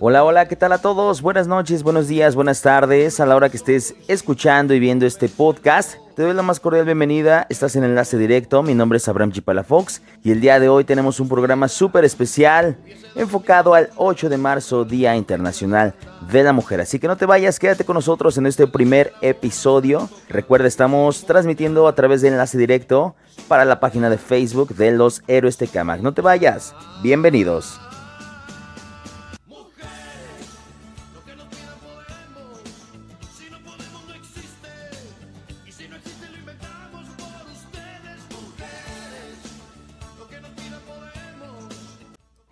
Hola, hola, ¿qué tal a todos? Buenas noches, buenos días, buenas tardes. A la hora que estés escuchando y viendo este podcast, te doy la más cordial bienvenida. Estás en enlace directo. Mi nombre es Abraham Chipalafox y el día de hoy tenemos un programa súper especial enfocado al 8 de marzo, Día Internacional de la Mujer. Así que no te vayas, quédate con nosotros en este primer episodio. Recuerda, estamos transmitiendo a través de enlace directo para la página de Facebook de los Héroes Tecamac. No te vayas. Bienvenidos.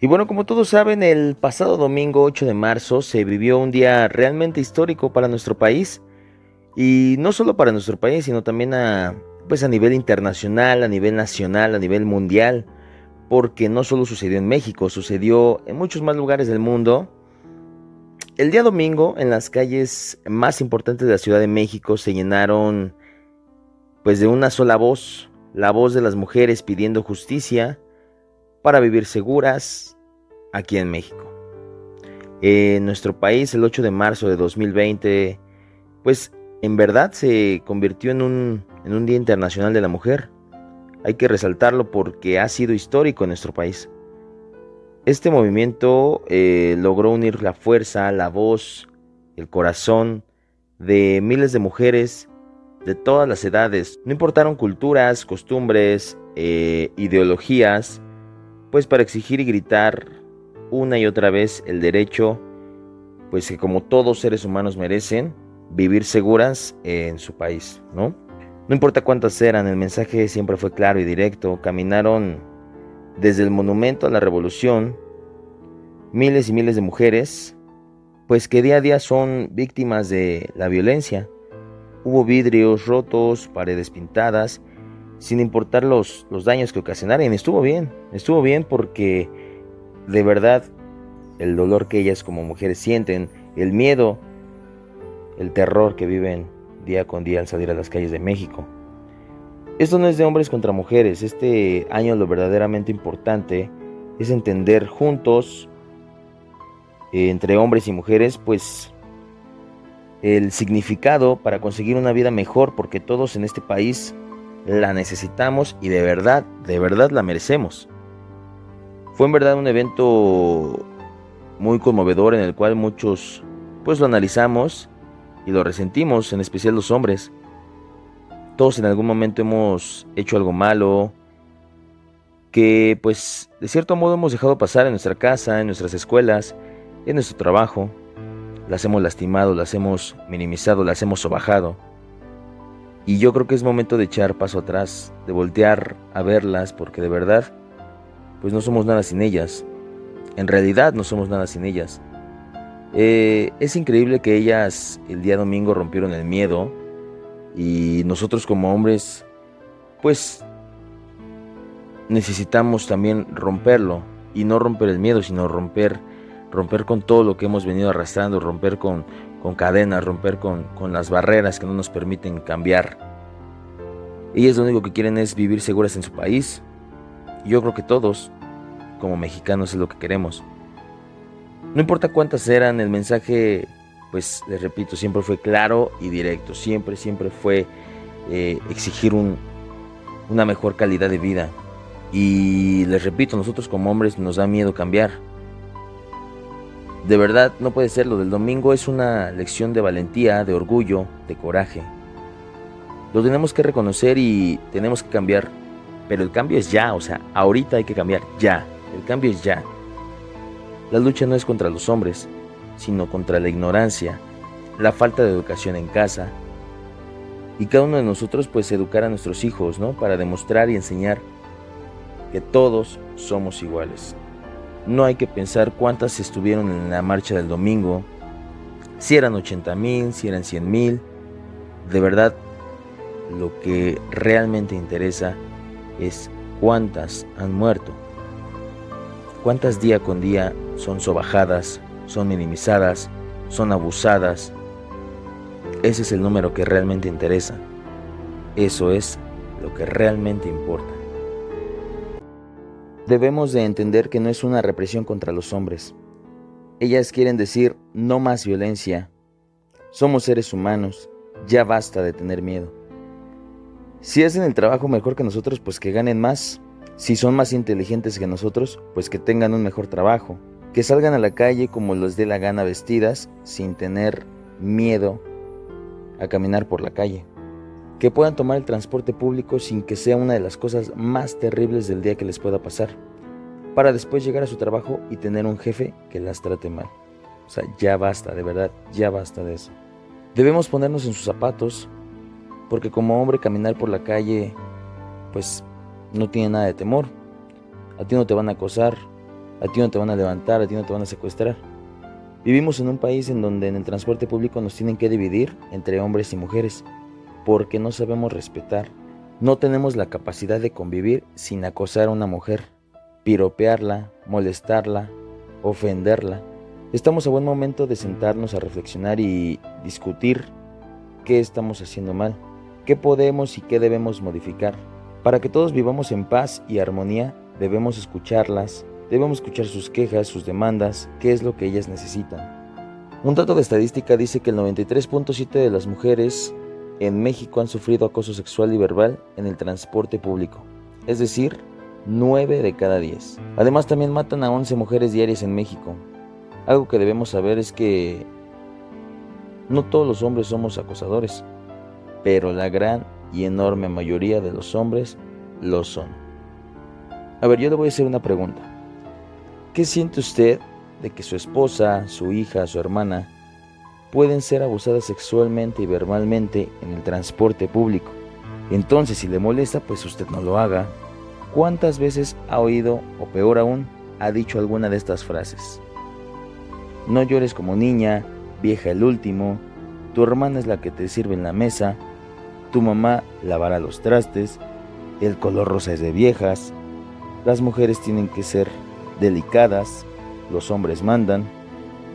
Y bueno, como todos saben, el pasado domingo 8 de marzo se vivió un día realmente histórico para nuestro país. Y no solo para nuestro país, sino también a, pues a nivel internacional, a nivel nacional, a nivel mundial. Porque no solo sucedió en México, sucedió en muchos más lugares del mundo. El día domingo, en las calles más importantes de la Ciudad de México, se llenaron pues de una sola voz, la voz de las mujeres pidiendo justicia para vivir seguras aquí en México. En nuestro país, el 8 de marzo de 2020, pues en verdad se convirtió en un, en un Día Internacional de la Mujer. Hay que resaltarlo porque ha sido histórico en nuestro país. Este movimiento eh, logró unir la fuerza, la voz, el corazón de miles de mujeres de todas las edades. No importaron culturas, costumbres, eh, ideologías, pues para exigir y gritar una y otra vez el derecho, pues que como todos seres humanos merecen, vivir seguras en su país, ¿no? No importa cuántas eran, el mensaje siempre fue claro y directo. Caminaron desde el monumento a la revolución miles y miles de mujeres, pues que día a día son víctimas de la violencia. Hubo vidrios rotos, paredes pintadas, sin importar los, los daños que ocasionaran. Estuvo bien, estuvo bien porque de verdad el dolor que ellas como mujeres sienten, el miedo, el terror que viven día con día al salir a las calles de México. Esto no es de hombres contra mujeres, este año lo verdaderamente importante es entender juntos, eh, entre hombres y mujeres, pues el significado para conseguir una vida mejor, porque todos en este país la necesitamos y de verdad, de verdad la merecemos. Fue en verdad un evento muy conmovedor en el cual muchos pues lo analizamos y lo resentimos, en especial los hombres. Todos en algún momento hemos hecho algo malo que pues de cierto modo hemos dejado pasar en nuestra casa, en nuestras escuelas, en nuestro trabajo. Las hemos lastimado, las hemos minimizado, las hemos sobajado. Y yo creo que es momento de echar paso atrás, de voltear a verlas, porque de verdad, pues no somos nada sin ellas. En realidad no somos nada sin ellas. Eh, es increíble que ellas el día domingo rompieron el miedo y nosotros como hombres, pues necesitamos también romperlo y no romper el miedo, sino romper, romper con todo lo que hemos venido arrastrando, romper con, con cadenas, romper con, con las barreras que no nos permiten cambiar. Ellas lo único que quieren es vivir seguras en su país. Yo creo que todos, como mexicanos, es lo que queremos. No importa cuántas eran, el mensaje, pues les repito, siempre fue claro y directo. Siempre, siempre fue eh, exigir un, una mejor calidad de vida. Y les repito, nosotros como hombres nos da miedo cambiar. De verdad, no puede ser. Lo del domingo es una lección de valentía, de orgullo, de coraje. Lo tenemos que reconocer y tenemos que cambiar. Pero el cambio es ya, o sea, ahorita hay que cambiar ya. El cambio es ya. La lucha no es contra los hombres, sino contra la ignorancia, la falta de educación en casa. Y cada uno de nosotros pues educar a nuestros hijos, ¿no? Para demostrar y enseñar que todos somos iguales. No hay que pensar cuántas estuvieron en la marcha del domingo, si eran 80 mil, si eran 100 mil. De verdad, lo que realmente interesa es cuántas han muerto. Cuántas día con día son sobajadas, son minimizadas, son abusadas. Ese es el número que realmente interesa. Eso es lo que realmente importa. Debemos de entender que no es una represión contra los hombres. Ellas quieren decir no más violencia. Somos seres humanos, ya basta de tener miedo. Si hacen el trabajo mejor que nosotros, pues que ganen más. Si son más inteligentes que nosotros, pues que tengan un mejor trabajo. Que salgan a la calle como les dé la gana vestidas, sin tener miedo a caminar por la calle. Que puedan tomar el transporte público sin que sea una de las cosas más terribles del día que les pueda pasar. Para después llegar a su trabajo y tener un jefe que las trate mal. O sea, ya basta, de verdad, ya basta de eso. Debemos ponernos en sus zapatos, porque como hombre caminar por la calle, pues no tiene nada de temor. A ti no te van a acosar, a ti no te van a levantar, a ti no te van a secuestrar. Vivimos en un país en donde en el transporte público nos tienen que dividir entre hombres y mujeres, porque no sabemos respetar. No tenemos la capacidad de convivir sin acosar a una mujer, piropearla, molestarla, ofenderla. Estamos a buen momento de sentarnos a reflexionar y discutir qué estamos haciendo mal, qué podemos y qué debemos modificar. Para que todos vivamos en paz y armonía, debemos escucharlas, Debemos escuchar sus quejas, sus demandas, qué es lo que ellas necesitan. Un dato de estadística dice que el 93.7 de las mujeres en México han sufrido acoso sexual y verbal en el transporte público, es decir, 9 de cada 10. Además también matan a 11 mujeres diarias en México. Algo que debemos saber es que no todos los hombres somos acosadores, pero la gran y enorme mayoría de los hombres lo son. A ver, yo le voy a hacer una pregunta. ¿Qué siente usted de que su esposa, su hija, su hermana pueden ser abusadas sexualmente y verbalmente en el transporte público? Entonces, si le molesta, pues usted no lo haga. ¿Cuántas veces ha oído, o peor aún, ha dicho alguna de estas frases? No llores como niña, vieja el último, tu hermana es la que te sirve en la mesa, tu mamá lavará los trastes, el color rosa es de viejas, las mujeres tienen que ser delicadas, los hombres mandan.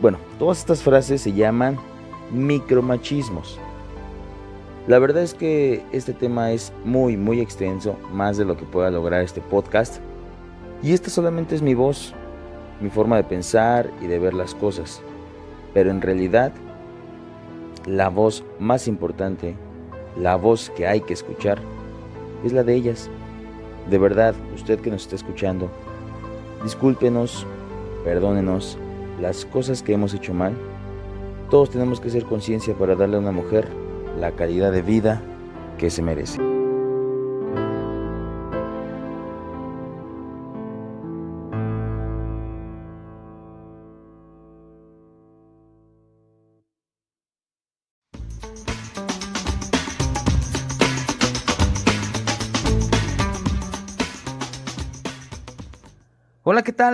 Bueno, todas estas frases se llaman micromachismos. La verdad es que este tema es muy, muy extenso, más de lo que pueda lograr este podcast. Y esta solamente es mi voz, mi forma de pensar y de ver las cosas. Pero en realidad, la voz más importante, la voz que hay que escuchar, es la de ellas. De verdad, usted que nos está escuchando, Discúlpenos, perdónenos las cosas que hemos hecho mal. Todos tenemos que ser conciencia para darle a una mujer la calidad de vida que se merece.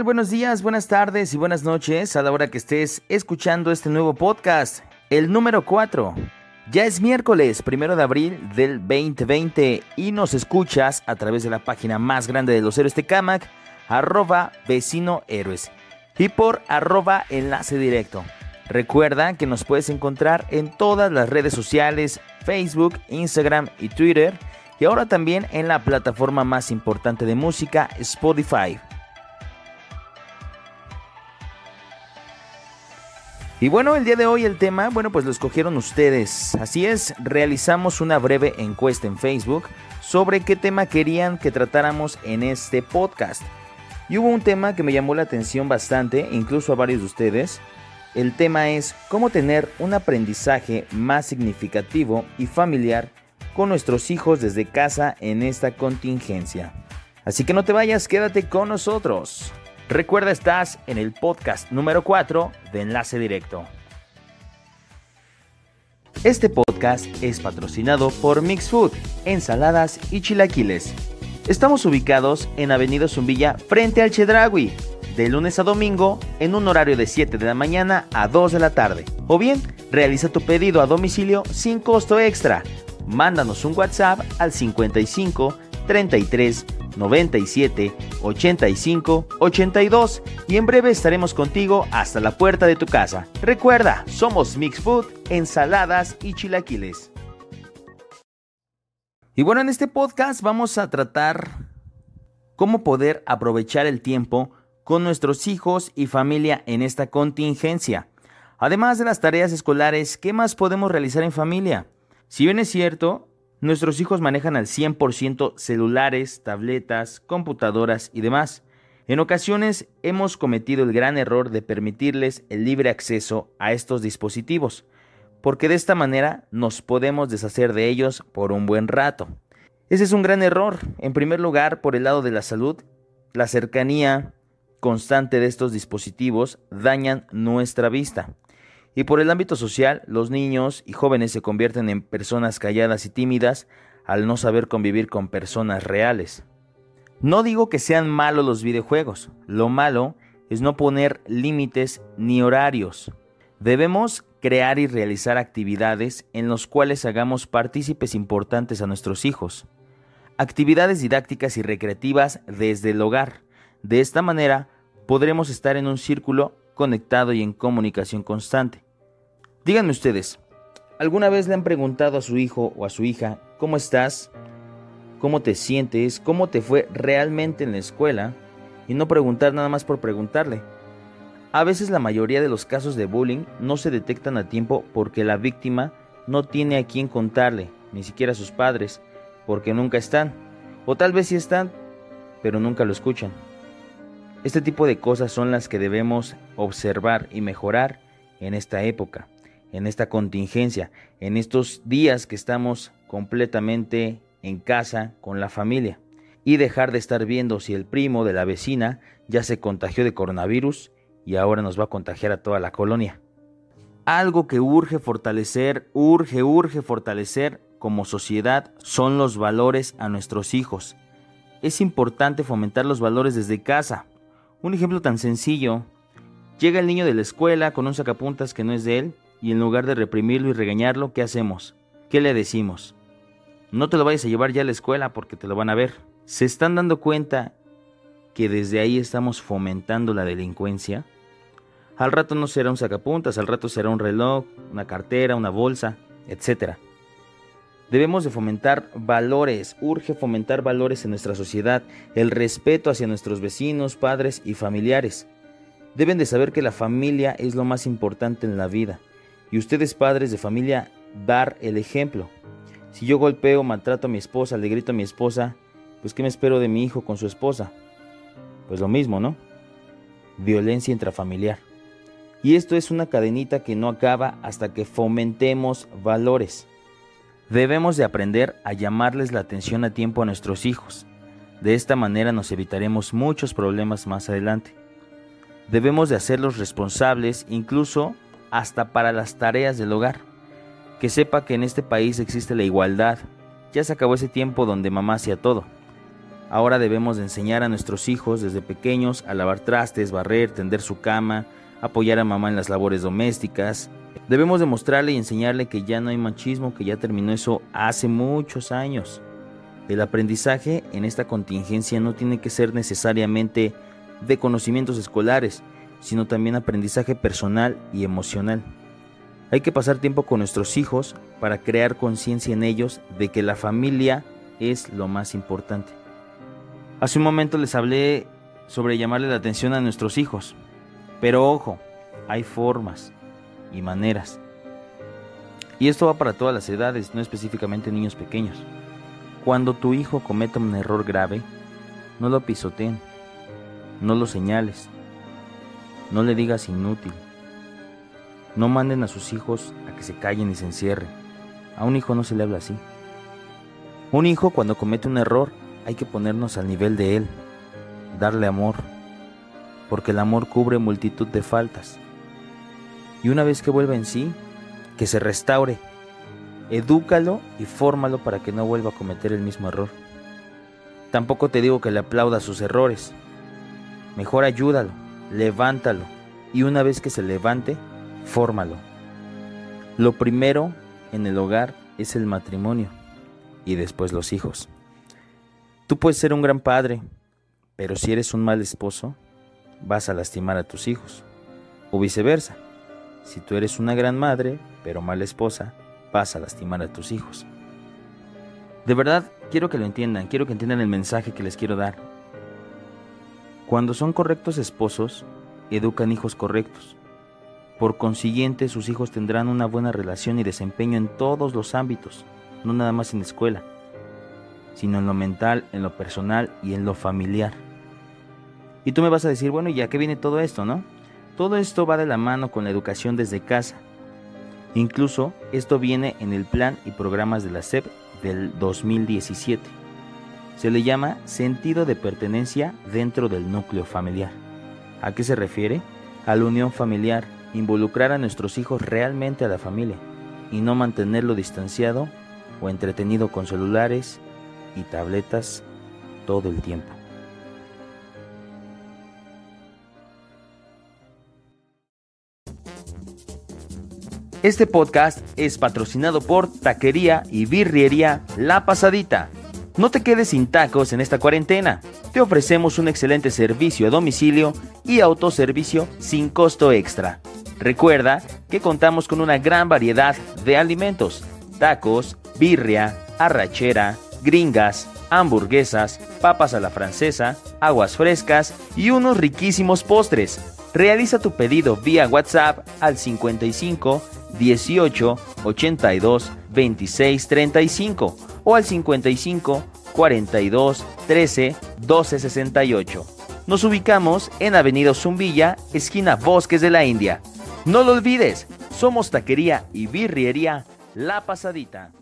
Buenos días, buenas tardes y buenas noches a la hora que estés escuchando este nuevo podcast, el número 4. Ya es miércoles, primero de abril del 2020 y nos escuchas a través de la página más grande de los héroes de Camac, arroba vecino héroes y por arroba enlace directo. Recuerda que nos puedes encontrar en todas las redes sociales, Facebook, Instagram y Twitter y ahora también en la plataforma más importante de música, Spotify. Y bueno, el día de hoy el tema, bueno, pues lo escogieron ustedes. Así es, realizamos una breve encuesta en Facebook sobre qué tema querían que tratáramos en este podcast. Y hubo un tema que me llamó la atención bastante, incluso a varios de ustedes. El tema es cómo tener un aprendizaje más significativo y familiar con nuestros hijos desde casa en esta contingencia. Así que no te vayas, quédate con nosotros. Recuerda, estás en el podcast número 4 de Enlace Directo. Este podcast es patrocinado por Mix Food, ensaladas y chilaquiles. Estamos ubicados en Avenida Zumbilla frente al Chedragui, de lunes a domingo en un horario de 7 de la mañana a 2 de la tarde. O bien, realiza tu pedido a domicilio sin costo extra. Mándanos un WhatsApp al 55 33 97 85 82 y en breve estaremos contigo hasta la puerta de tu casa. Recuerda, somos Mix Food, ensaladas y chilaquiles. Y bueno, en este podcast vamos a tratar cómo poder aprovechar el tiempo con nuestros hijos y familia en esta contingencia. Además de las tareas escolares, ¿qué más podemos realizar en familia? Si bien es cierto, nuestros hijos manejan al 100% celulares, tabletas, computadoras y demás. En ocasiones hemos cometido el gran error de permitirles el libre acceso a estos dispositivos, porque de esta manera nos podemos deshacer de ellos por un buen rato. Ese es un gran error, en primer lugar por el lado de la salud, la cercanía constante de estos dispositivos dañan nuestra vista. Y por el ámbito social, los niños y jóvenes se convierten en personas calladas y tímidas al no saber convivir con personas reales. No digo que sean malos los videojuegos, lo malo es no poner límites ni horarios. Debemos crear y realizar actividades en las cuales hagamos partícipes importantes a nuestros hijos. Actividades didácticas y recreativas desde el hogar. De esta manera podremos estar en un círculo conectado y en comunicación constante. Díganme ustedes, ¿alguna vez le han preguntado a su hijo o a su hija, ¿cómo estás? cómo te sientes, cómo te fue realmente en la escuela y no preguntar nada más por preguntarle. A veces la mayoría de los casos de bullying no se detectan a tiempo porque la víctima no tiene a quién contarle, ni siquiera a sus padres, porque nunca están, o tal vez sí están, pero nunca lo escuchan. Este tipo de cosas son las que debemos observar y mejorar en esta época, en esta contingencia, en estos días que estamos completamente en casa con la familia y dejar de estar viendo si el primo de la vecina ya se contagió de coronavirus y ahora nos va a contagiar a toda la colonia. Algo que urge fortalecer, urge, urge fortalecer como sociedad son los valores a nuestros hijos. Es importante fomentar los valores desde casa. Un ejemplo tan sencillo. Llega el niño de la escuela con un sacapuntas que no es de él y en lugar de reprimirlo y regañarlo, ¿qué hacemos? ¿Qué le decimos? No te lo vayas a llevar ya a la escuela porque te lo van a ver. ¿Se están dando cuenta que desde ahí estamos fomentando la delincuencia? Al rato no será un sacapuntas, al rato será un reloj, una cartera, una bolsa, etc. Debemos de fomentar valores, urge fomentar valores en nuestra sociedad, el respeto hacia nuestros vecinos, padres y familiares. Deben de saber que la familia es lo más importante en la vida y ustedes padres de familia dar el ejemplo. Si yo golpeo, maltrato a mi esposa, le grito a mi esposa, pues ¿qué me espero de mi hijo con su esposa? Pues lo mismo, ¿no? Violencia intrafamiliar. Y esto es una cadenita que no acaba hasta que fomentemos valores. Debemos de aprender a llamarles la atención a tiempo a nuestros hijos. De esta manera nos evitaremos muchos problemas más adelante. Debemos de hacerlos responsables incluso hasta para las tareas del hogar que sepa que en este país existe la igualdad. Ya se acabó ese tiempo donde mamá hacía todo. Ahora debemos de enseñar a nuestros hijos desde pequeños a lavar trastes, barrer, tender su cama, apoyar a mamá en las labores domésticas. Debemos demostrarle y enseñarle que ya no hay machismo, que ya terminó eso hace muchos años. El aprendizaje en esta contingencia no tiene que ser necesariamente de conocimientos escolares, sino también aprendizaje personal y emocional. Hay que pasar tiempo con nuestros hijos para crear conciencia en ellos de que la familia es lo más importante. Hace un momento les hablé sobre llamarle la atención a nuestros hijos, pero ojo, hay formas y maneras. Y esto va para todas las edades, no específicamente niños pequeños. Cuando tu hijo cometa un error grave, no lo pisoteen, no lo señales, no le digas inútil, no manden a sus hijos a que se callen y se encierren. A un hijo no se le habla así. Un hijo cuando comete un error hay que ponernos al nivel de él, darle amor, porque el amor cubre multitud de faltas. Y una vez que vuelva en sí, que se restaure, edúcalo y fórmalo para que no vuelva a cometer el mismo error. Tampoco te digo que le aplauda sus errores. Mejor ayúdalo, levántalo y una vez que se levante, fórmalo. Lo primero en el hogar es el matrimonio y después los hijos. Tú puedes ser un gran padre, pero si eres un mal esposo, vas a lastimar a tus hijos. O viceversa, si tú eres una gran madre, pero mala esposa, vas a lastimar a tus hijos. De verdad, quiero que lo entiendan, quiero que entiendan el mensaje que les quiero dar. Cuando son correctos esposos, educan hijos correctos. Por consiguiente, sus hijos tendrán una buena relación y desempeño en todos los ámbitos, no nada más en la escuela, sino en lo mental, en lo personal y en lo familiar. Y tú me vas a decir, bueno, ¿y a qué viene todo esto, no? Todo esto va de la mano con la educación desde casa. Incluso esto viene en el plan y programas de la SEP del 2017. Se le llama sentido de pertenencia dentro del núcleo familiar. ¿A qué se refiere? A la unión familiar, involucrar a nuestros hijos realmente a la familia y no mantenerlo distanciado o entretenido con celulares y tabletas todo el tiempo. Este podcast es patrocinado por Taquería y Birriería La Pasadita. No te quedes sin tacos en esta cuarentena. Te ofrecemos un excelente servicio a domicilio y autoservicio sin costo extra. Recuerda que contamos con una gran variedad de alimentos: tacos, birria, arrachera, gringas, hamburguesas, papas a la francesa, aguas frescas y unos riquísimos postres. Realiza tu pedido vía WhatsApp al 55 18 82 26 35 o al 55 42 13 12 68. Nos ubicamos en Avenida Zumbilla, esquina Bosques de la India. No lo olvides, somos taquería y birriería La Pasadita.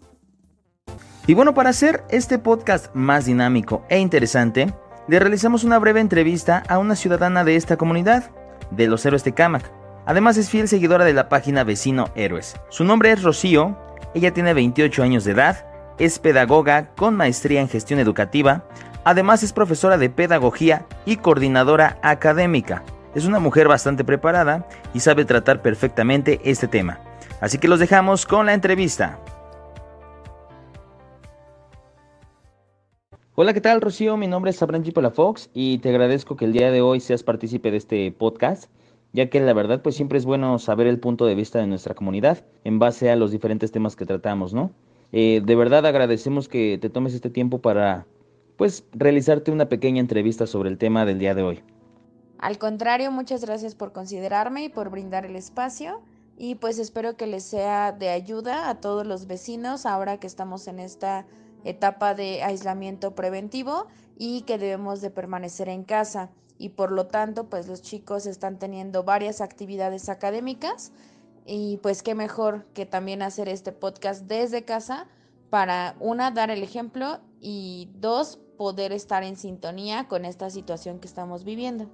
Y bueno, para hacer este podcast más dinámico e interesante, le realizamos una breve entrevista a una ciudadana de esta comunidad, de los héroes de Camac. Además es fiel seguidora de la página Vecino Héroes. Su nombre es Rocío, ella tiene 28 años de edad, es pedagoga con maestría en gestión educativa, además es profesora de pedagogía y coordinadora académica. Es una mujer bastante preparada y sabe tratar perfectamente este tema. Así que los dejamos con la entrevista. Hola, ¿qué tal, Rocío? Mi nombre es Abraham Fox y te agradezco que el día de hoy seas partícipe de este podcast, ya que la verdad, pues siempre es bueno saber el punto de vista de nuestra comunidad en base a los diferentes temas que tratamos, ¿no? Eh, de verdad agradecemos que te tomes este tiempo para, pues, realizarte una pequeña entrevista sobre el tema del día de hoy. Al contrario, muchas gracias por considerarme y por brindar el espacio y pues espero que les sea de ayuda a todos los vecinos ahora que estamos en esta etapa de aislamiento preventivo y que debemos de permanecer en casa y por lo tanto pues los chicos están teniendo varias actividades académicas y pues qué mejor que también hacer este podcast desde casa para una dar el ejemplo y dos poder estar en sintonía con esta situación que estamos viviendo.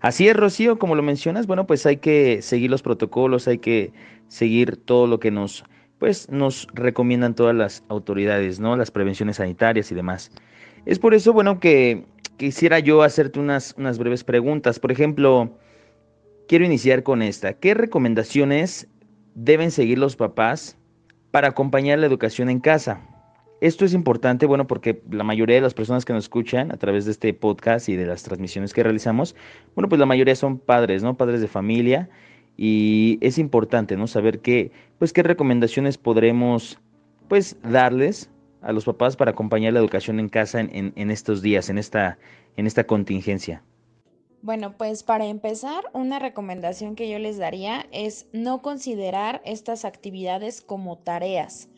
Así es, Rocío, como lo mencionas, bueno, pues hay que seguir los protocolos, hay que seguir todo lo que nos pues nos recomiendan todas las autoridades, ¿no? Las prevenciones sanitarias y demás. Es por eso, bueno, que quisiera yo hacerte unas, unas breves preguntas. Por ejemplo, quiero iniciar con esta. ¿Qué recomendaciones deben seguir los papás para acompañar la educación en casa? Esto es importante, bueno, porque la mayoría de las personas que nos escuchan a través de este podcast y de las transmisiones que realizamos, bueno, pues la mayoría son padres, ¿no? Padres de familia y es importante, ¿no? Saber qué, pues qué recomendaciones podremos, pues, darles a los papás para acompañar la educación en casa en, en, estos días, en esta, en esta contingencia. Bueno, pues para empezar, una recomendación que yo les daría es no considerar estas actividades como tareas,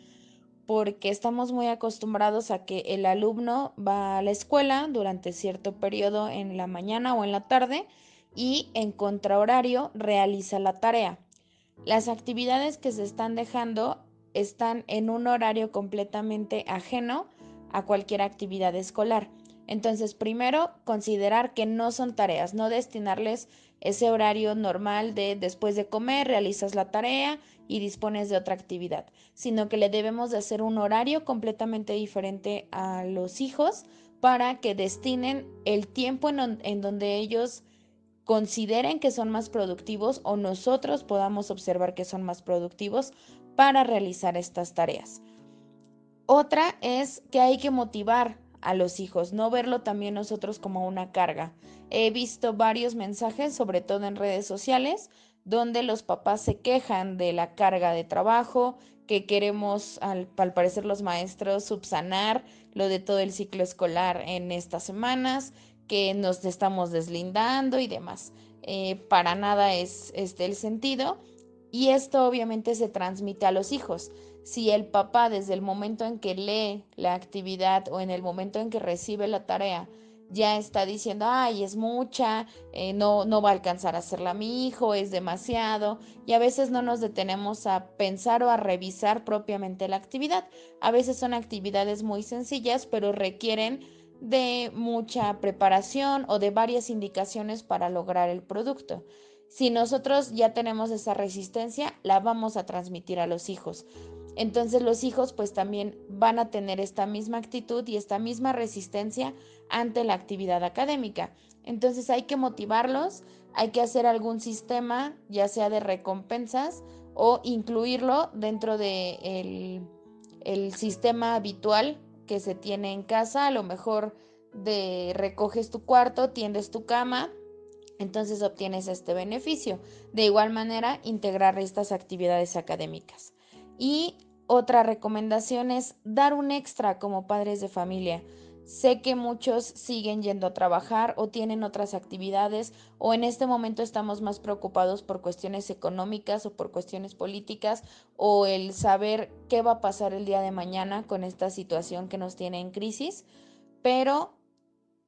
porque estamos muy acostumbrados a que el alumno va a la escuela durante cierto periodo en la mañana o en la tarde y en contrahorario realiza la tarea. Las actividades que se están dejando están en un horario completamente ajeno a cualquier actividad escolar. Entonces, primero, considerar que no son tareas, no destinarles ese horario normal de después de comer, realizas la tarea y dispones de otra actividad, sino que le debemos de hacer un horario completamente diferente a los hijos para que destinen el tiempo en, en donde ellos consideren que son más productivos o nosotros podamos observar que son más productivos para realizar estas tareas. Otra es que hay que motivar a los hijos, no verlo también nosotros como una carga. He visto varios mensajes, sobre todo en redes sociales, donde los papás se quejan de la carga de trabajo, que queremos, al, parecer los maestros, subsanar lo de todo el ciclo escolar en estas semanas, que nos estamos deslindando y demás. Eh, para nada es este el sentido y esto obviamente se transmite a los hijos. Si el papá desde el momento en que lee la actividad o en el momento en que recibe la tarea ya está diciendo, ay, es mucha, eh, no, no va a alcanzar a hacerla mi hijo, es demasiado, y a veces no nos detenemos a pensar o a revisar propiamente la actividad. A veces son actividades muy sencillas, pero requieren de mucha preparación o de varias indicaciones para lograr el producto. Si nosotros ya tenemos esa resistencia, la vamos a transmitir a los hijos. Entonces los hijos pues también van a tener esta misma actitud y esta misma resistencia ante la actividad académica. Entonces hay que motivarlos, hay que hacer algún sistema, ya sea de recompensas o incluirlo dentro del el sistema habitual que se tiene en casa, a lo mejor de recoges tu cuarto, tiendes tu cama, entonces obtienes este beneficio. De igual manera, integrar estas actividades académicas. Y otra recomendación es dar un extra como padres de familia. Sé que muchos siguen yendo a trabajar o tienen otras actividades o en este momento estamos más preocupados por cuestiones económicas o por cuestiones políticas o el saber qué va a pasar el día de mañana con esta situación que nos tiene en crisis, pero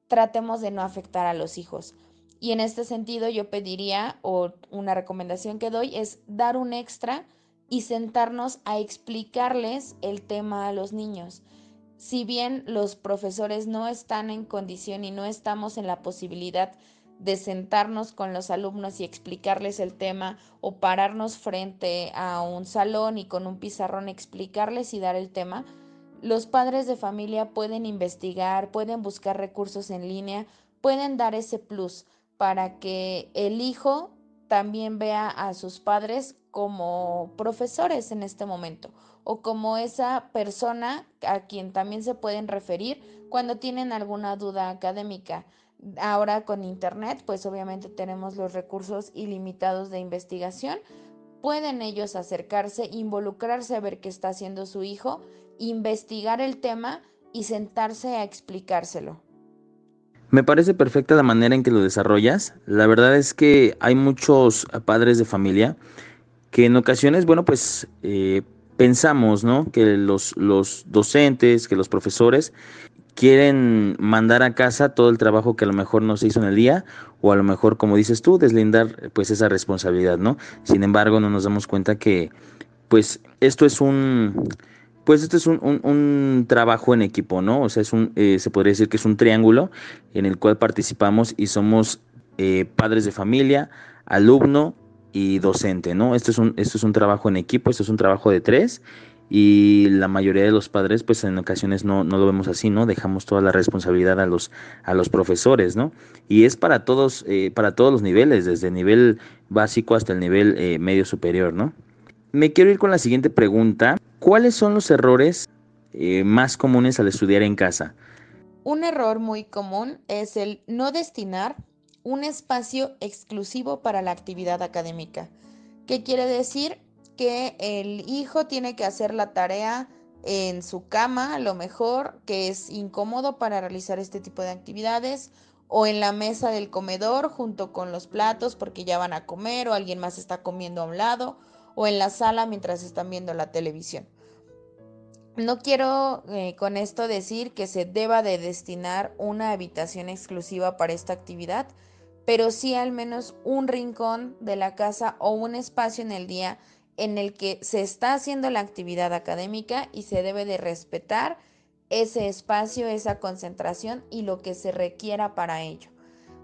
tratemos de no afectar a los hijos. Y en este sentido yo pediría o una recomendación que doy es dar un extra y sentarnos a explicarles el tema a los niños. Si bien los profesores no están en condición y no estamos en la posibilidad de sentarnos con los alumnos y explicarles el tema o pararnos frente a un salón y con un pizarrón explicarles y dar el tema, los padres de familia pueden investigar, pueden buscar recursos en línea, pueden dar ese plus para que el hijo también vea a sus padres como profesores en este momento o como esa persona a quien también se pueden referir cuando tienen alguna duda académica. Ahora con Internet, pues obviamente tenemos los recursos ilimitados de investigación. Pueden ellos acercarse, involucrarse a ver qué está haciendo su hijo, investigar el tema y sentarse a explicárselo. Me parece perfecta la manera en que lo desarrollas. La verdad es que hay muchos padres de familia que en ocasiones, bueno, pues eh, pensamos, ¿no? Que los, los docentes, que los profesores quieren mandar a casa todo el trabajo que a lo mejor no se hizo en el día o a lo mejor, como dices tú, deslindar pues esa responsabilidad, ¿no? Sin embargo, no nos damos cuenta que pues esto es un pues este es un, trabajo en equipo, ¿no? O sea, es un, eh, se podría decir que es un triángulo en el cual participamos y somos eh, padres de familia, alumno y docente, ¿no? Esto es, un, esto es un trabajo en equipo, esto es un trabajo de tres y la mayoría de los padres, pues en ocasiones no, no lo vemos así, ¿no? Dejamos toda la responsabilidad a los, a los profesores, ¿no? Y es para todos, eh, para todos los niveles, desde el nivel básico hasta el nivel medio superior, ¿no? Me quiero ir con la siguiente pregunta. ¿Cuáles son los errores eh, más comunes al estudiar en casa? Un error muy común es el no destinar un espacio exclusivo para la actividad académica. ¿Qué quiere decir? Que el hijo tiene que hacer la tarea en su cama, a lo mejor, que es incómodo para realizar este tipo de actividades, o en la mesa del comedor junto con los platos porque ya van a comer o alguien más está comiendo a un lado, o en la sala mientras están viendo la televisión. No quiero eh, con esto decir que se deba de destinar una habitación exclusiva para esta actividad, pero sí al menos un rincón de la casa o un espacio en el día en el que se está haciendo la actividad académica y se debe de respetar ese espacio, esa concentración y lo que se requiera para ello.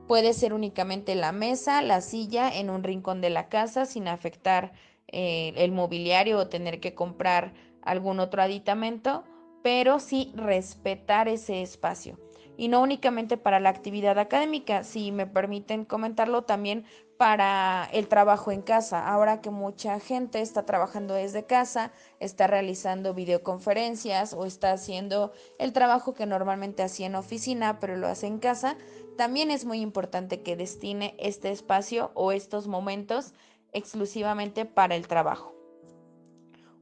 Puede ser únicamente la mesa, la silla en un rincón de la casa sin afectar eh, el mobiliario o tener que comprar algún otro aditamento, pero sí respetar ese espacio. Y no únicamente para la actividad académica, si me permiten comentarlo también para el trabajo en casa. Ahora que mucha gente está trabajando desde casa, está realizando videoconferencias o está haciendo el trabajo que normalmente hacía en oficina, pero lo hace en casa, también es muy importante que destine este espacio o estos momentos exclusivamente para el trabajo.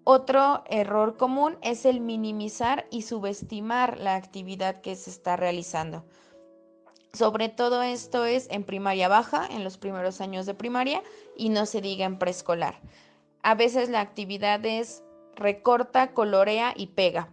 Otro error común es el minimizar y subestimar la actividad que se está realizando. Sobre todo esto es en primaria baja, en los primeros años de primaria, y no se diga en preescolar. A veces la actividad es recorta, colorea y pega.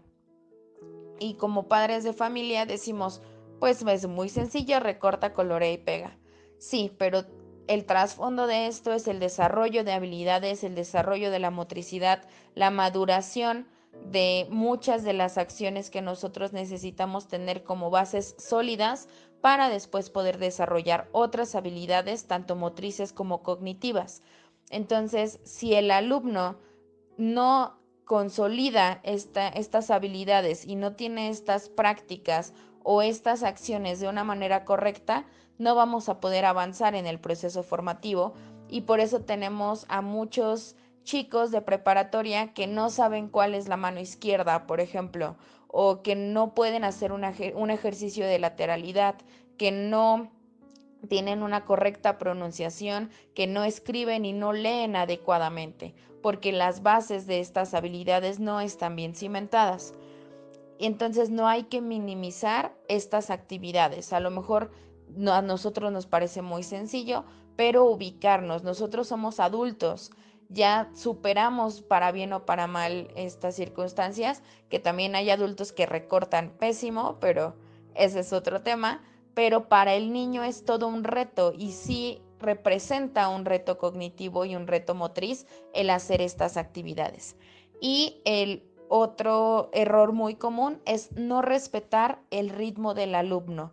Y como padres de familia decimos, pues es muy sencillo, recorta, colorea y pega. Sí, pero el trasfondo de esto es el desarrollo de habilidades, el desarrollo de la motricidad, la maduración de muchas de las acciones que nosotros necesitamos tener como bases sólidas para después poder desarrollar otras habilidades, tanto motrices como cognitivas. Entonces, si el alumno no consolida estas habilidades y no tiene estas prácticas o estas acciones de una manera correcta, no vamos a poder avanzar en el proceso formativo y por eso tenemos a muchos chicos de preparatoria que no saben cuál es la mano izquierda, por ejemplo, o que no pueden hacer un, ejercicio de lateralidad, que no tienen una correcta pronunciación, que no escriben y no leen adecuadamente, porque las bases de estas habilidades no están bien cimentadas. Entonces no hay que minimizar estas actividades. A lo mejor a nosotros nos parece muy sencillo, pero ubicarnos. Nosotros somos adultos, ya superamos para bien o para mal estas circunstancias, que también hay adultos que recortan pésimo, pero ese es otro tema. Pero para el niño es todo un reto y sí representa un reto cognitivo y un reto motriz el hacer estas actividades. Y el otro error muy común es no respetar el ritmo del alumno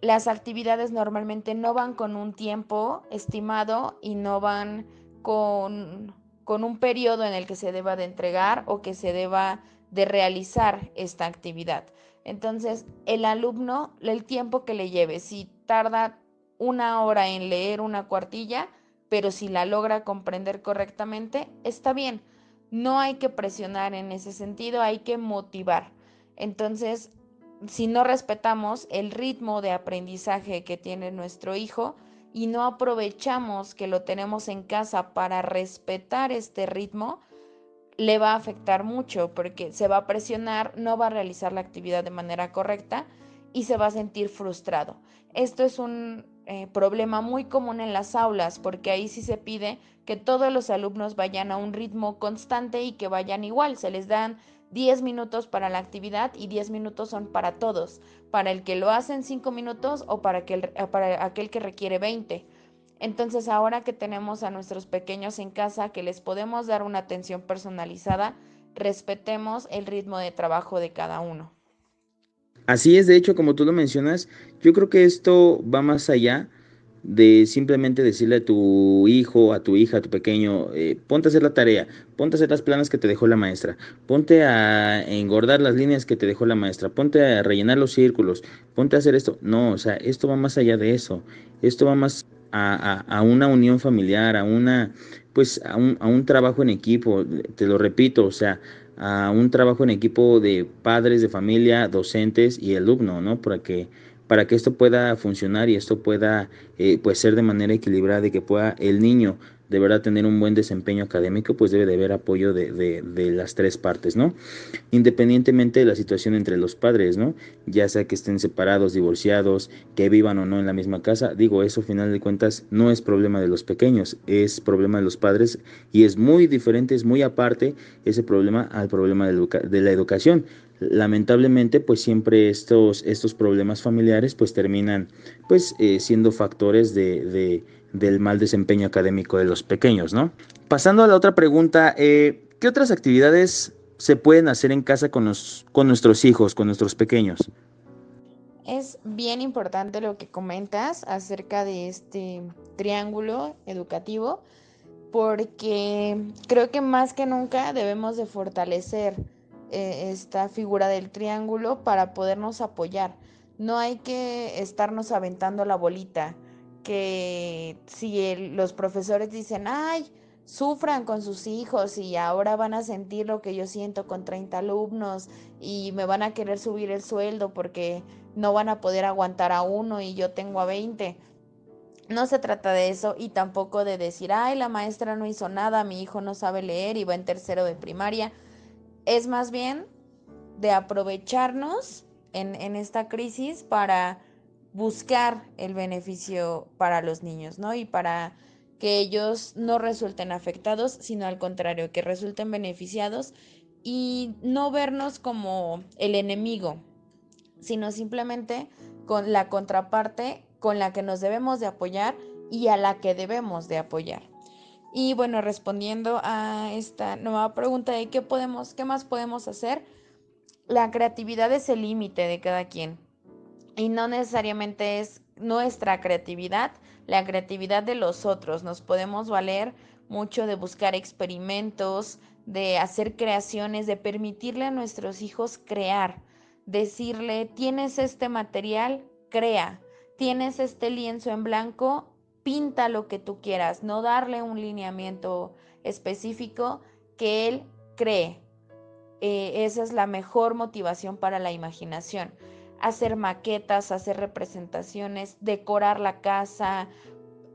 las actividades normalmente no van con un tiempo estimado y no van con, con, un periodo en el que se deba de entregar o que se deba de realizar esta actividad. Entonces, el alumno, el tiempo que le lleve, si tarda una hora en leer una cuartilla, pero si la logra comprender correctamente, está bien. No hay que presionar en ese sentido, hay que motivar. Entonces, si no respetamos el ritmo de aprendizaje que tiene nuestro hijo y no aprovechamos que lo tenemos en casa para respetar este ritmo, le va a afectar mucho porque se va a presionar, no va a realizar la actividad de manera correcta y se va a sentir frustrado. Esto es un eh, problema muy común en las aulas porque ahí sí se pide que todos los alumnos vayan a un ritmo constante y que vayan igual. Se les dan 10 minutos para la actividad y 10 minutos son para todos, para el que lo hace en 5 minutos o para aquel, eh, para aquel que requiere 20. Entonces ahora que tenemos a nuestros pequeños en casa, que les podemos dar una atención personalizada, respetemos el ritmo de trabajo de cada uno. Así es, de hecho, como tú lo mencionas, yo creo que esto va más allá de simplemente decirle a tu hijo, a tu hija, a tu pequeño, eh, ponte a hacer la tarea, ponte a hacer las planas que te dejó la maestra, ponte a engordar las líneas que te dejó la maestra, ponte a rellenar los círculos, ponte a hacer esto. No, o sea, esto va más allá de eso, esto va más a, a, una unión familiar, a una, pues a un, a un trabajo en equipo, te lo repito, o sea, a un trabajo en equipo de padres, de familia, docentes y alumno, ¿no? Para que para que esto pueda funcionar y esto pueda eh, pues ser de manera equilibrada y que pueda el niño verdad tener un buen desempeño académico, pues debe de haber apoyo de, de, las tres partes, ¿no? Independientemente de la situación entre los padres, ¿no? Ya sea que estén separados, divorciados, que vivan o no en la misma casa, digo, eso al final de cuentas no es problema de los pequeños, es problema de los padres y es muy diferente, es muy aparte ese problema al problema de, de la educación lamentablemente pues siempre estos, estos problemas familiares pues terminan pues eh, siendo factores de, del mal desempeño académico de los pequeños, ¿no? Pasando a la otra pregunta, eh, ¿qué otras actividades se pueden hacer en casa con, con nuestros hijos, con nuestros pequeños? Es bien importante lo que comentas acerca de este triángulo educativo, porque creo que más que nunca debemos de fortalecer eh, esta figura del triángulo para podernos apoyar. No hay que estarnos aventando la bolita, que si los profesores dicen, ay, sufran con sus hijos y ahora van a sentir lo que yo siento con 30 alumnos y me van a querer subir el sueldo porque no van a poder aguantar a uno y yo tengo a 20. No se trata de eso y tampoco de decir, ay, la maestra no hizo nada, mi hijo no sabe leer y va en tercero de primaria es más bien de aprovecharnos en, esta crisis para buscar el beneficio para los niños, ¿no? Y para que ellos no resulten afectados, sino al contrario, que resulten beneficiados y no vernos como el enemigo, sino simplemente con la contraparte con la que nos debemos de apoyar y a la que debemos de apoyar. Y bueno, respondiendo a esta nueva pregunta de qué podemos, qué más podemos hacer, la creatividad es el límite de cada quien y no necesariamente es nuestra creatividad, la creatividad de los otros. Nos podemos valer mucho de buscar experimentos, de hacer creaciones, de permitirle a nuestros hijos crear, decirle, tienes este material, crea, tienes este lienzo en blanco, pinta lo que tú quieras, no darle un lineamiento específico que él cree. Eh, esa es la mejor motivación para la imaginación. Hacer maquetas, hacer representaciones, decorar la casa,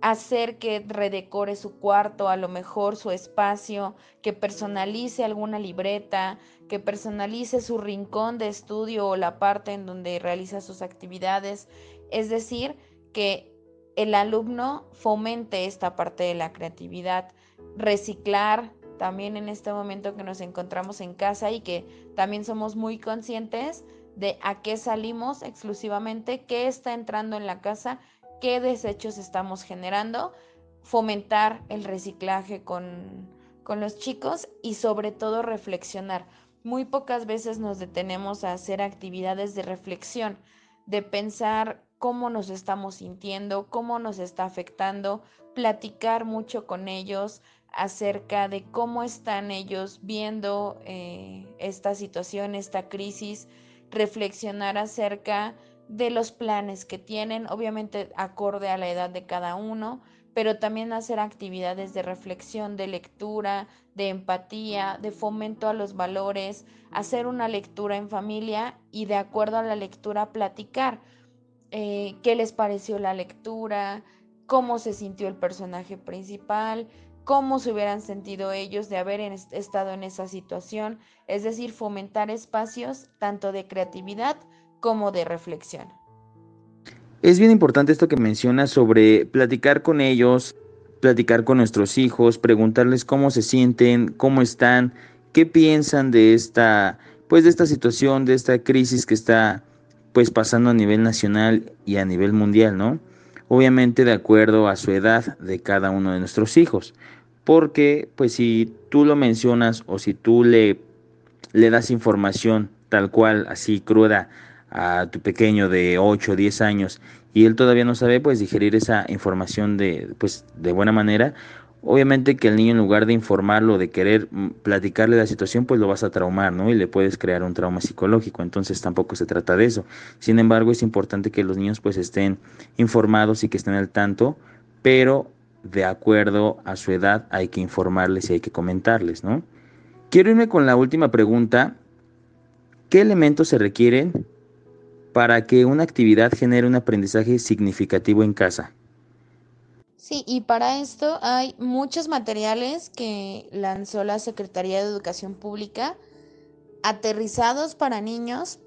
hacer que redecore su cuarto, a lo mejor su espacio, que personalice alguna libreta, que personalice su rincón de estudio o la parte en donde realiza sus actividades. Es decir, que el alumno fomente esta parte de la creatividad, reciclar también en este momento que nos encontramos en casa y que también somos muy conscientes de a qué salimos exclusivamente, qué está entrando en la casa qué desechos estamos generando, fomentar el reciclaje con, con los chicos y sobre todo reflexionar. Muy pocas veces nos detenemos a hacer actividades de reflexión, de pensar cómo nos estamos sintiendo, cómo nos está afectando, platicar mucho con ellos acerca de cómo están ellos viendo eh, esta situación, esta crisis, reflexionar acerca de los planes que tienen, obviamente acorde a la edad de cada uno, pero también hacer actividades de reflexión, de lectura, de empatía, de fomento a los valores, hacer una lectura en familia y de acuerdo a la lectura platicar eh, qué les pareció la lectura, cómo se sintió el personaje principal, cómo se hubieran sentido ellos de haber estado en esa situación, es decir, fomentar espacios tanto de creatividad como de reflexión. Es bien importante esto que mencionas sobre platicar con ellos, platicar con nuestros hijos, preguntarles cómo se sienten, cómo están, qué piensan de esta, pues de esta situación, de esta crisis que está pues pasando a nivel nacional y a nivel mundial, ¿no? Obviamente de acuerdo a su edad de cada uno de nuestros hijos. Porque pues si tú lo mencionas o si tú le, le das información tal cual, así cruda, a tu pequeño de 8 o 10 años y él todavía no sabe pues digerir esa información de pues de buena manera, obviamente que el niño en lugar de informarlo, de querer mm, platicarle la situación, pues lo vas a traumar, ¿no? Y le puedes crear un trauma psicológico, entonces tampoco se trata de eso. Sin embargo, es importante que los niños pues estén informados y que estén al tanto, pero de acuerdo a su edad hay que informarles y hay que comentarles, ¿no? Quiero irme con la última pregunta. ¿Qué elementos se requieren para que una actividad genere un aprendizaje significativo en casa. Sí, y para esto hay muchos materiales que lanzó la Secretaría de Educación Pública aterrizados para niños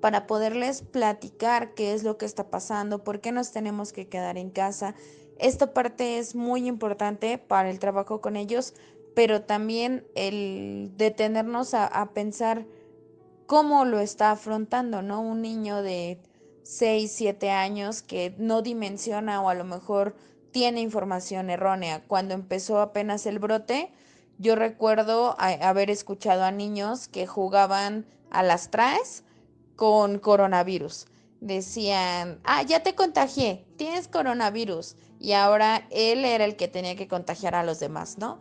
para poderles platicar qué es lo que está pasando, por qué nos tenemos que quedar en casa. Esta parte es muy importante para el trabajo con ellos, pero también el detenernos a, pensar cómo lo está afrontando, ¿no? Un niño de 6, 7 años que no dimensiona o a lo mejor tiene información errónea. Cuando empezó apenas el brote, yo recuerdo haber escuchado a niños que jugaban a las traes con coronavirus. Decían, ah, ya te contagié, tienes coronavirus. Y ahora él era el que tenía que contagiar a los demás, ¿no?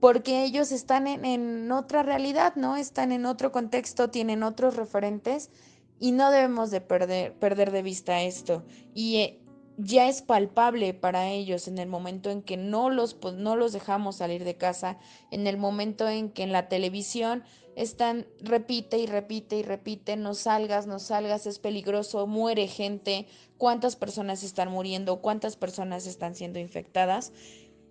porque ellos están en, otra realidad, ¿no? Están en otro contexto, tienen otros referentes y no debemos de perder, perder de vista esto. Y eh, ya es palpable para ellos en el momento en que no los, pues, no los dejamos salir de casa, en el momento en que en la televisión están, repite y repite y repite, no salgas, no salgas, es peligroso, muere gente, cuántas personas están muriendo, cuántas personas están siendo infectadas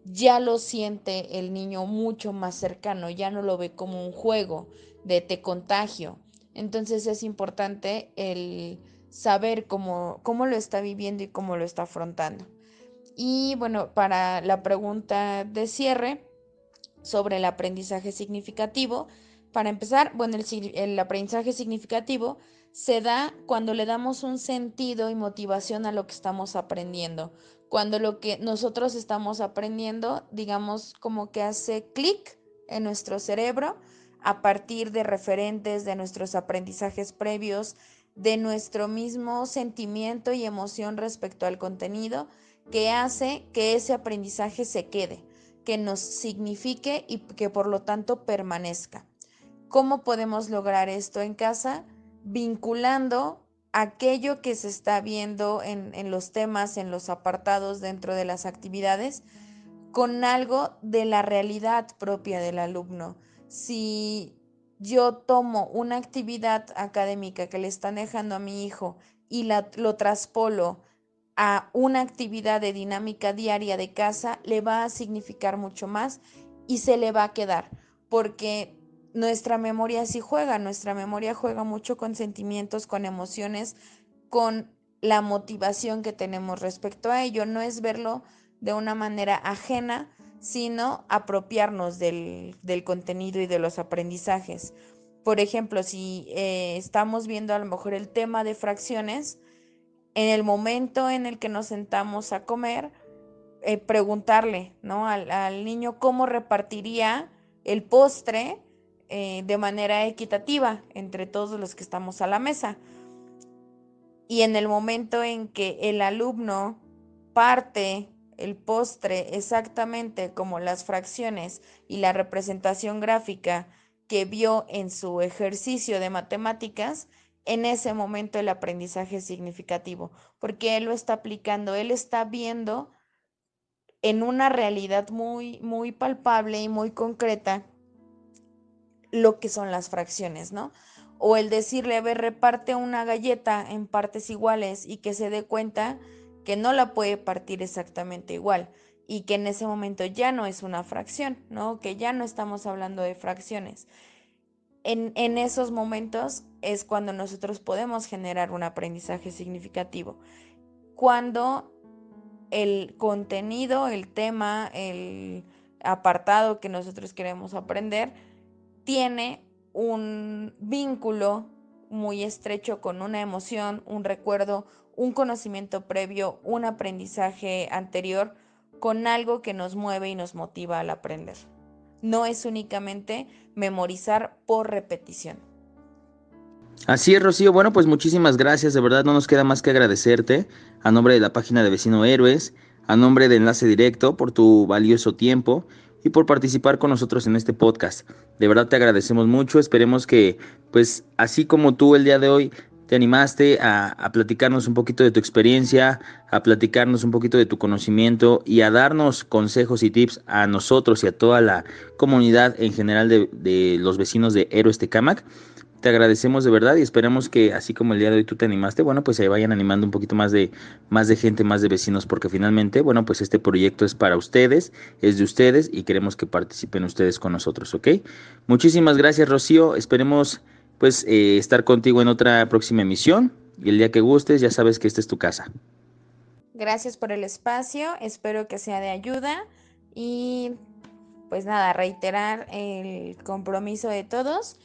ya lo siente el niño mucho más cercano, ya no lo ve como un juego de te contagio. Entonces es importante el saber cómo, cómo lo está viviendo y cómo lo está afrontando. Y bueno, para la pregunta de cierre sobre el aprendizaje significativo, para empezar, bueno, el, el, aprendizaje significativo se da cuando le damos un sentido y motivación a lo que estamos aprendiendo. Cuando lo que nosotros estamos aprendiendo, digamos, como que hace clic en nuestro cerebro a partir de referentes de nuestros aprendizajes previos, de nuestro mismo sentimiento y emoción respecto al contenido, que hace que ese aprendizaje se quede, que nos signifique y que por lo tanto permanezca. ¿Cómo podemos lograr esto en casa? Vinculando aquello que se está viendo en, en, los temas, en los apartados dentro de las actividades, con algo de la realidad propia del alumno. Si yo tomo una actividad académica que le están dejando a mi hijo y la, lo traspolo a una actividad de dinámica diaria de casa, le va a significar mucho más y se le va a quedar, porque nuestra memoria sí juega, nuestra memoria juega mucho con sentimientos, con emociones, con la motivación que tenemos respecto a ello. No es verlo de una manera ajena, sino apropiarnos del, contenido y de los aprendizajes. Por ejemplo, si eh, estamos viendo a lo mejor el tema de fracciones, en el momento en el que nos sentamos a comer, eh, preguntarle ¿no? al, niño cómo repartiría el postre eh, de manera equitativa entre todos los que estamos a la mesa. Y en el momento en que el alumno parte el postre exactamente como las fracciones y la representación gráfica que vio en su ejercicio de matemáticas, en ese momento el aprendizaje es significativo, porque él lo está aplicando, él está viendo en una realidad muy, muy palpable y muy concreta lo que son las fracciones, ¿no? O el decirle, a ver, reparte una galleta en partes iguales y que se dé cuenta que no la puede partir exactamente igual y que en ese momento ya no es una fracción, ¿no? Que ya no estamos hablando de fracciones. En, en esos momentos es cuando nosotros podemos generar un aprendizaje significativo. Cuando el contenido, el tema, el apartado que nosotros queremos aprender tiene un vínculo muy estrecho con una emoción, un recuerdo, un conocimiento previo, un aprendizaje anterior con algo que nos mueve y nos motiva al aprender. No es únicamente memorizar por repetición. Así es, Rocío. Bueno, pues muchísimas gracias. De verdad no nos queda más que agradecerte a nombre de la página de Vecino Héroes, a nombre de Enlace Directo por tu valioso tiempo y por participar con nosotros en este podcast. De verdad te agradecemos mucho. Esperemos que, pues, así como tú el día de hoy te animaste a, platicarnos un poquito de tu experiencia, a platicarnos un poquito de tu conocimiento y a darnos consejos y tips a nosotros y a toda la comunidad en general de, los vecinos de Héroes Tecamac. Te agradecemos de verdad y esperamos que así como el día de hoy tú te animaste, bueno, pues se vayan animando un poquito más de más de gente, más de vecinos porque finalmente, bueno, pues este proyecto es para ustedes, es de ustedes y queremos que participen ustedes con nosotros, ¿ok? Muchísimas gracias, Rocío. Esperemos pues eh, estar contigo en otra próxima emisión y el día que gustes ya sabes que esta es tu casa. Gracias por el espacio, espero que sea de ayuda y pues nada, reiterar el compromiso de todos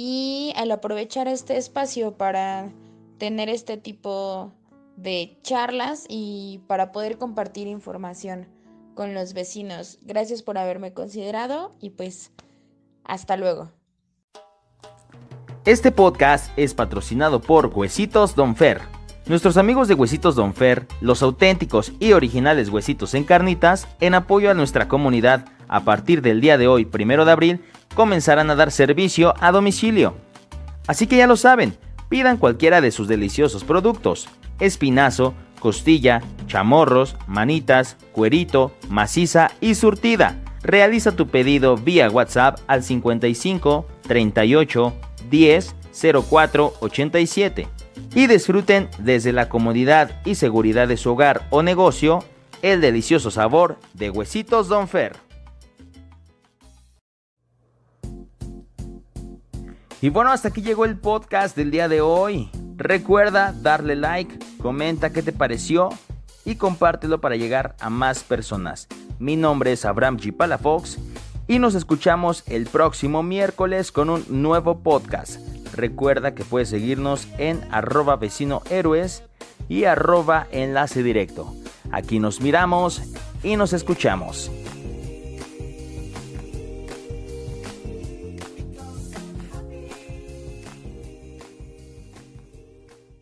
y al aprovechar este espacio para tener este tipo de charlas y para poder compartir información con los vecinos. Gracias por haberme considerado y pues hasta luego. Este podcast es patrocinado por Huesitos Don Fer. Nuestros amigos de Huesitos Don Fer, los auténticos y originales huesitos en carnitas, en apoyo a nuestra comunidad, a partir del día de hoy, primero de abril, comenzarán a dar servicio a domicilio. Así que ya lo saben, pidan cualquiera de sus deliciosos productos: espinazo, costilla, chamorros, manitas, cuerito, maciza y surtida. Realiza tu pedido vía WhatsApp al 55 38 10 04 87 y disfruten desde la comodidad y seguridad de su hogar o negocio el delicioso sabor de huesitos Don Fer. Y bueno, hasta aquí llegó el podcast del día de hoy. Recuerda darle like, comenta qué te pareció y compártelo para llegar a más personas. Mi nombre es Abraham G. Palafox y nos escuchamos el próximo miércoles con un nuevo podcast. Recuerda que puedes seguirnos en arroba vecino héroes y arroba enlace directo. Aquí nos miramos y nos escuchamos.